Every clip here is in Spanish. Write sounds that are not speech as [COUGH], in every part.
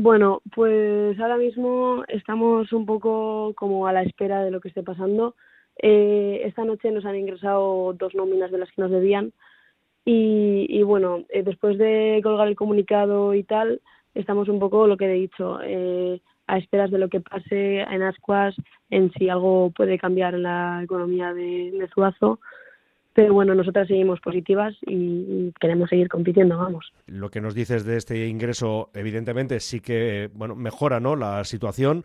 Bueno, pues ahora mismo estamos un poco como a la espera de lo que esté pasando. Eh, esta noche nos han ingresado dos nóminas de las que nos debían y, bueno, eh, después de colgar el comunicado y tal, estamos un poco lo que he dicho, eh, a esperas de lo que pase en Ascuas, en si algo puede cambiar en la economía de, de Zuazo pero bueno, nosotras seguimos positivas y, queremos seguir compitiendo, vamos. Lo que nos dices de este ingreso, evidentemente sí que, bueno, mejora, ¿no?, la situación,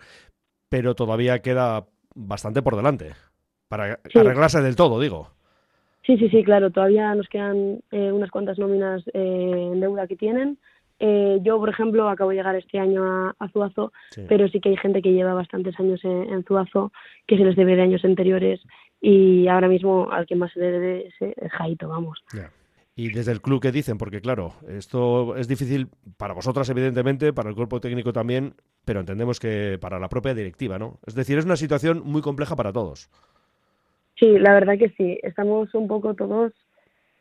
pero todavía queda bastante por delante para arreglarse del todo, digo. Sí, sí, sí, claro, todavía nos quedan eh, unas cuantas nóminas eh, en deuda que tienen. Eh, yo, por ejemplo, acabo de llegar este año a, Zuazo, pero sí que hay gente que lleva bastantes años en, en Zuazo, que se les debe de años anteriores y ahora mismo al que más se debe es Jaito, vamos. Y desde el club, ¿qué dicen? Porque claro, esto es difícil para vosotras, evidentemente, para el cuerpo técnico también, pero entendemos que para la propia directiva, ¿no? Es decir, es una situación muy compleja para todos. Sí, la verdad que sí. Estamos un poco todos,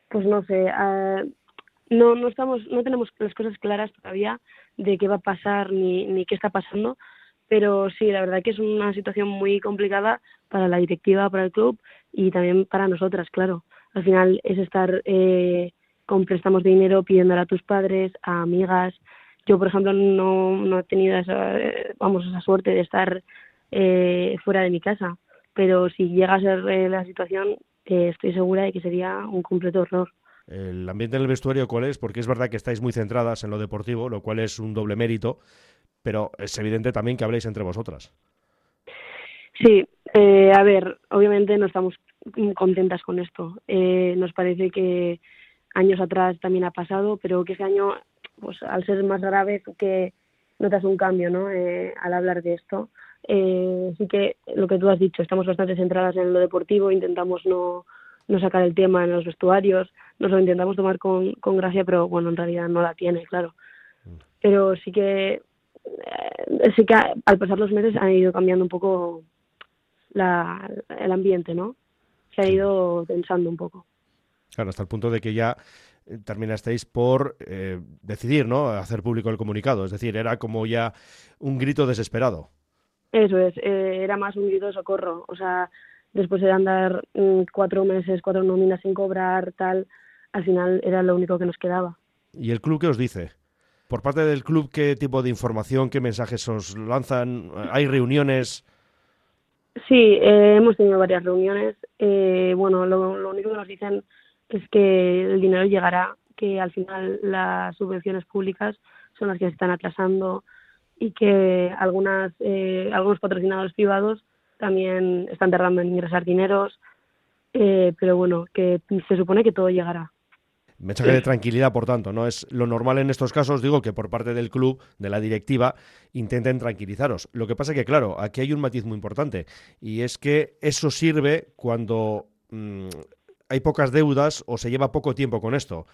pues no sé, ah, no, no, estamos, no tenemos las cosas claras todavía de qué va a pasar ni, ni qué está pasando, pero sí, la verdad que es una situación muy complicada para la directiva, para el club y también para nosotras, claro. Al final es estar eh, con préstamos de dinero pidiéndole a tus padres, a amigas. Yo, por ejemplo, no, no he tenido esa, vamos, esa suerte de estar eh, fuera de mi casa, pero si llega a ser eh, la situación, estoy segura de que sería un completo horror. El ambiente en el vestuario, ¿cuál es? Porque es verdad que estáis muy centradas en lo deportivo, lo cual es un doble mérito, pero es evidente también que habléis entre vosotras. Sí, eh, a ver, obviamente no estamos contentas con esto. Eh, nos parece que años atrás también ha pasado, pero que ese año, pues al ser más grave, que notas un cambio, ¿no? Eh, al hablar de esto. Eh, sí que lo que tú has dicho, estamos bastante centradas en lo deportivo, intentamos no, no sacar el tema en los vestuarios, nos lo intentamos tomar con, con gracia, pero bueno, en realidad no la tiene, claro. Mm. Pero sí que eh, sí que al pasar los meses ha ido cambiando un poco la, el ambiente, ¿no? Se ha ido pensando un poco. Claro, hasta el punto de que ya eh, terminasteis por eh, decidir, ¿no? Hacer público el comunicado. Es decir, era como ya un grito desesperado. Eso es, era más un grito de socorro. O sea, después de andar mm, cuatro meses, cuatro nóminas sin cobrar, tal, al final era lo único que nos quedaba. ¿Y el club qué os dice? Por parte del club, ¿qué tipo de información, qué mensajes os lanzan? ¿Hay reuniones? Sí, eh, hemos tenido varias reuniones. Eh, bueno, lo, único que nos dicen es que el dinero llegará, que al final las subvenciones públicas son las que se están atrasando y que algunas, eh, algunos patrocinadores privados también están tardando en ingresar dineros, pero bueno, que se supone que todo llegará. Mensaje de tranquilidad, por tanto, no es lo normal en estos casos, digo que por parte del club, de la directiva, intenten tranquilizaros. Lo que pasa es que, claro, aquí hay un matiz muy importante y es que eso sirve cuando mm, hay pocas deudas o se lleva poco tiempo con esto.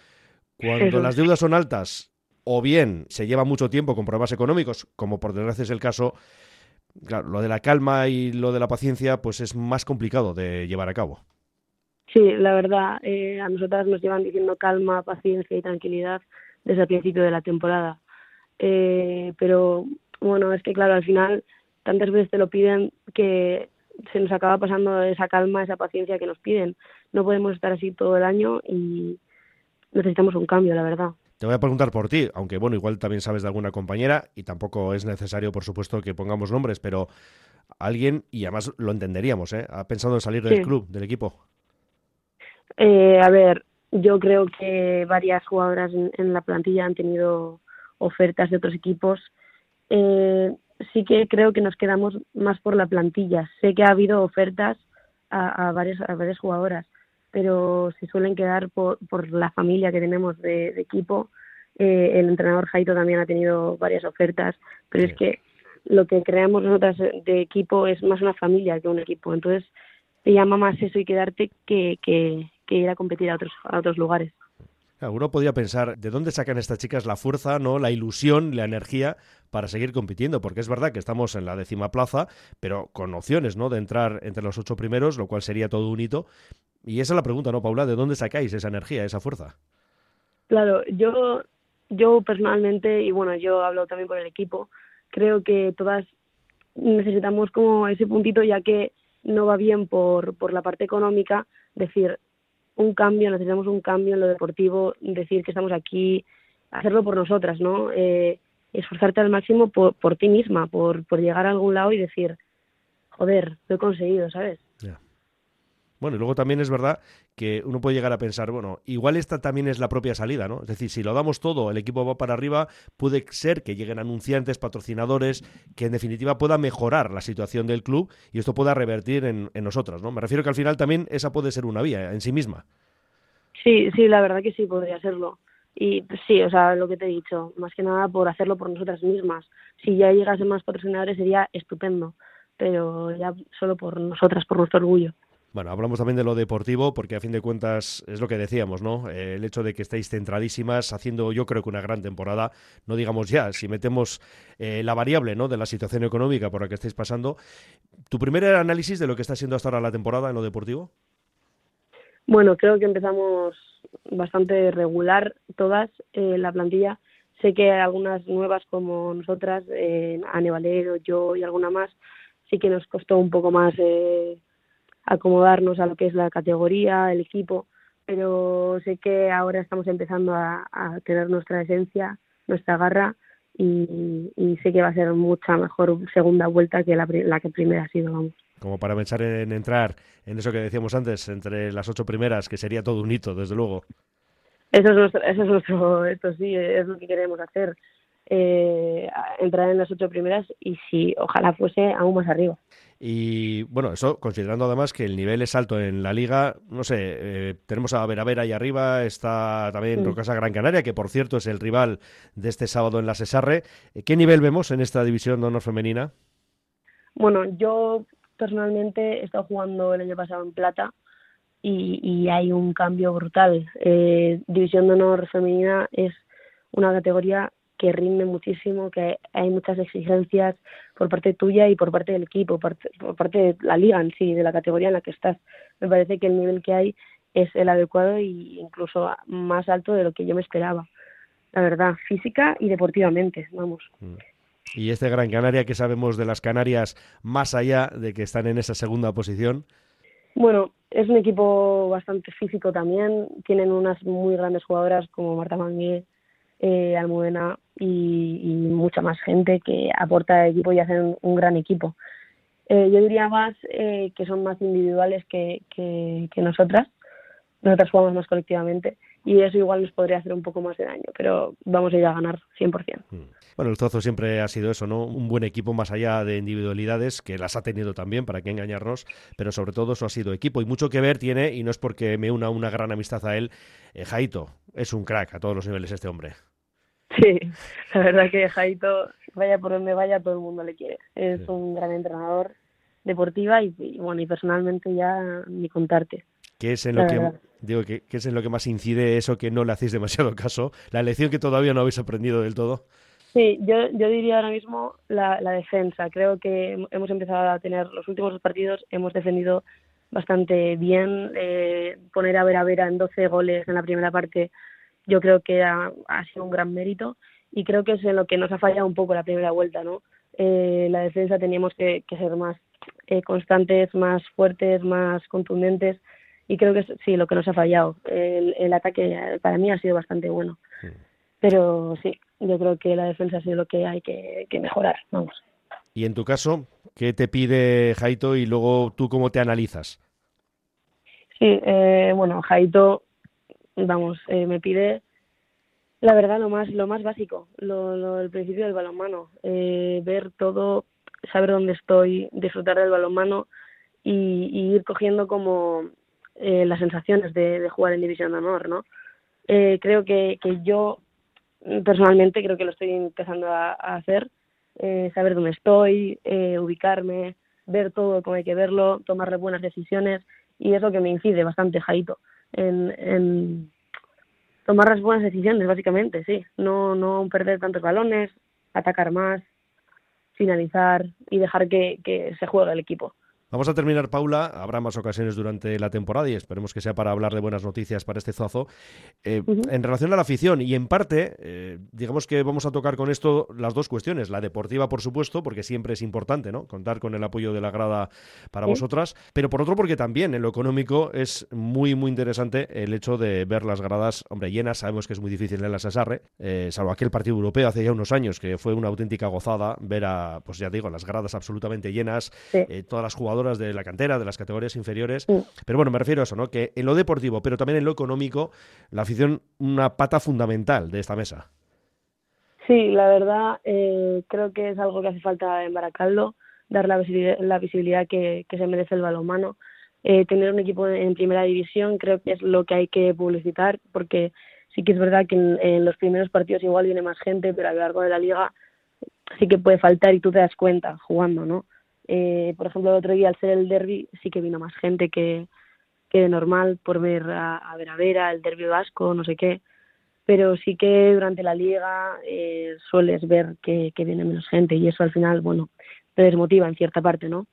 Cuando las deudas son altas o bien se lleva mucho tiempo con problemas económicos, como por desgracia es el caso, claro, lo de la calma y lo de la paciencia, pues es más complicado de llevar a cabo. Sí, la verdad, eh, a nosotras nos llevan diciendo calma, paciencia y tranquilidad desde el principio de la temporada. Eh, pero bueno, es que claro, al final tantas veces te lo piden que se nos acaba pasando esa calma, esa paciencia que nos piden. No podemos estar así todo el año y necesitamos un cambio, la verdad. Te voy a preguntar por ti, aunque bueno, igual también sabes de alguna compañera y tampoco es necesario, por supuesto, que pongamos nombres, pero alguien, y además lo entenderíamos, ¿eh? ¿Ha pensado en salir del club, del equipo? Eh, a ver, yo creo que varias jugadoras en, la plantilla han tenido ofertas de otros equipos. Eh, sí que creo que nos quedamos más por la plantilla. Sé que ha habido ofertas a, varias, a varias jugadoras, pero se suelen quedar por, por la familia que tenemos de, equipo. Eh, el entrenador Jaito también ha tenido varias ofertas, pero es que lo que creamos nosotras de equipo es más una familia que un equipo. Entonces, te llama más eso y quedarte que, que, que ir a competir a otros, a otros lugares. Uno podría pensar, ¿de dónde sacan estas chicas la fuerza, no, la ilusión, la energía para seguir compitiendo? Porque es verdad que estamos en la décima plaza, pero con opciones, ¿no? De entrar entre los ocho primeros, lo cual sería todo un hito. Y esa es la pregunta, ¿no, Paula? ¿De dónde sacáis esa energía, esa fuerza? Claro, yo yo personalmente, y bueno, yo hablo también por el equipo, creo que todas necesitamos como ese puntito ya que no va bien por, por la parte económica, decir un cambio, necesitamos un cambio en lo deportivo, decir que estamos aquí, hacerlo por nosotras, ¿no? Eh, esforzarte al máximo por, por ti misma, por, por llegar a algún lado y decir, joder, lo he conseguido, ¿sabes? Bueno, y luego también es verdad que uno puede llegar a pensar, bueno, igual esta también es la propia salida, ¿no? Es decir, si lo damos todo, el equipo va para arriba, puede ser que lleguen anunciantes, patrocinadores, que en definitiva pueda mejorar la situación del club y esto pueda revertir en, en nosotras, ¿no? Me refiero que al final también esa puede ser una vía en sí misma. Sí, sí, la verdad que sí, podría serlo. Y sí, o sea, lo que te he dicho, más que nada por hacerlo por nosotras mismas. Si ya llegasen más patrocinadores sería estupendo, pero ya solo por nosotras, por nuestro orgullo. Bueno, hablamos también de lo deportivo, porque a fin de cuentas es lo que decíamos, ¿no? Eh, el hecho de que estéis centradísimas, haciendo yo creo que una gran temporada, no digamos ya, si metemos eh, la variable, ¿no? De la situación económica por la que estáis pasando. ¿Tu primer análisis de lo que está siendo hasta ahora la temporada en lo deportivo? Bueno, creo que empezamos bastante regular todas eh, la plantilla. Sé que algunas nuevas como nosotras, eh, Ane Valero, yo y alguna más, sí que nos costó un poco más eh, acomodarnos a lo que es la categoría, el equipo, pero sé que ahora estamos empezando a, tener nuestra esencia, nuestra garra y, sé que va a ser mucha mejor segunda vuelta que la, la que primera ha sido, vamos como para pensar en entrar en eso que decíamos antes, entre las ocho primeras, que sería todo un hito, desde luego. Eso es nuestro, eso es nuestro esto sí, es lo que queremos hacer. Eh, entrar en las ocho primeras y si ojalá fuese aún más arriba. Y bueno, eso considerando además que el nivel es alto en la liga, no sé, eh, tenemos a Vera Vera ahí arriba, está también mm. Rocasa Gran Canaria, que por cierto es el rival de este sábado en la Cesarre. ¿Qué nivel vemos en esta división de honor femenina? Bueno, yo personalmente he estado jugando el año pasado en plata y, hay un cambio brutal. Eh, División de Honor Femenina es una categoría que rinde muchísimo, que hay muchas exigencias por parte tuya y por parte del equipo, por parte, de la liga en sí, de la categoría en la que estás. Me parece que el nivel que hay es el adecuado e incluso más alto de lo que yo me esperaba. La verdad, física y deportivamente, vamos. Mm. Y este Gran Canaria, que sabemos de las Canarias más allá de que están en esa segunda posición? Bueno, es un equipo bastante físico también. Tienen unas muy grandes jugadoras como Marta Mangué, eh, Almudena y, mucha más gente que aporta equipo y hacen un gran equipo. Eh, yo diría más eh, que son más individuales que, que, que nosotras. Nosotras jugamos más colectivamente y eso igual nos podría hacer un poco más de daño, pero vamos a ir a ganar 100%. Mm. Bueno, el trozo siempre ha sido eso, ¿no? Un buen equipo más allá de individualidades, que las ha tenido también, para que engañarnos, pero sobre todo eso ha sido equipo y mucho que ver tiene, y no es porque me una una gran amistad a él, eh, Jaito, es un crack a todos los niveles este hombre. Sí, [LAUGHS] la verdad que Jaito, vaya por donde vaya, todo el mundo le quiere. Es un gran entrenador deportiva y, bueno, y personalmente ya ni contarte. ¿Qué es en lo que digo que, es en lo que más incide eso que no le hacéis demasiado caso? La lección que todavía no habéis aprendido del todo. Sí, yo, yo diría ahora mismo la, la defensa. Creo que hemos empezado a tener los últimos partidos, hemos defendido bastante bien. Eh, poner a Vera Vera en 12 goles en la primera parte, yo creo que ha, sido un gran mérito y creo que es en lo que nos ha fallado un poco la primera vuelta, ¿no? Eh, la defensa teníamos que, que ser más eh, constantes, más fuertes, más contundentes y creo que es, sí, lo que nos ha fallado. El, el ataque para mí ha sido bastante bueno. Pero sí, yo creo que la defensa ha sido lo que hay que, mejorar. Vamos. Y en tu caso, ¿qué te pide Jaito y luego tú cómo te analizas? Sí, eh, bueno, Jaito, vamos, eh, me pide la verdad lo más lo más básico, lo, lo el principio del balonmano, eh, ver todo, saber dónde estoy, disfrutar del balonmano y, y ir cogiendo como eh, las sensaciones de, jugar en División de Honor, ¿no? Eh, creo que, yo personalmente creo que lo estoy empezando a, hacer, eh, saber dónde estoy, ubicarme, ver todo como hay que verlo, tomar buenas decisiones y es lo que me incide bastante, Jaito, en, en tomar las buenas decisiones, básicamente, sí. No, no perder tantos balones, atacar más, finalizar y dejar que, que se juegue el equipo. Vamos a terminar, Paula. Habrá más ocasiones durante la temporada y esperemos que sea para hablar de buenas noticias para este Zuazo. Eh, en relación a la afición, y en parte, eh, digamos que vamos a tocar con esto las dos cuestiones. La deportiva, por supuesto, porque siempre es importante ¿no? contar con el apoyo de la grada para vosotras, pero por otro, porque también en lo económico es muy, muy interesante el hecho de ver las gradas, hombre, llenas. Sabemos que es muy difícil en la Sasarre, eh, salvo aquel partido europeo hace ya unos años, que fue una auténtica gozada ver a, pues ya digo, las gradas absolutamente llenas, todas las jugadoras de la cantera, de las categorías inferiores. Pero bueno, me refiero a eso, ¿no? Que en lo deportivo, pero también en lo económico, la afición, una pata fundamental de esta mesa. Sí, la verdad, eh, creo que es algo que hace falta en Baracaldo, dar la visibilidad, la visibilidad que, se merece el balonmano. Eh, tener un equipo en primera división creo que es lo que hay que publicitar, porque sí que es verdad que en, en los primeros partidos igual viene más gente, pero a lo largo de la liga sí que puede faltar y tú te das cuenta jugando, ¿no? Eh, por ejemplo, el otro día, al ser el derby, sí que vino más gente que, que de normal por ver a, a Vera el derby vasco, no sé qué. Pero sí que durante la liga eh, sueles ver que, que viene menos gente y eso al final, bueno, te desmotiva en cierta parte, ¿no?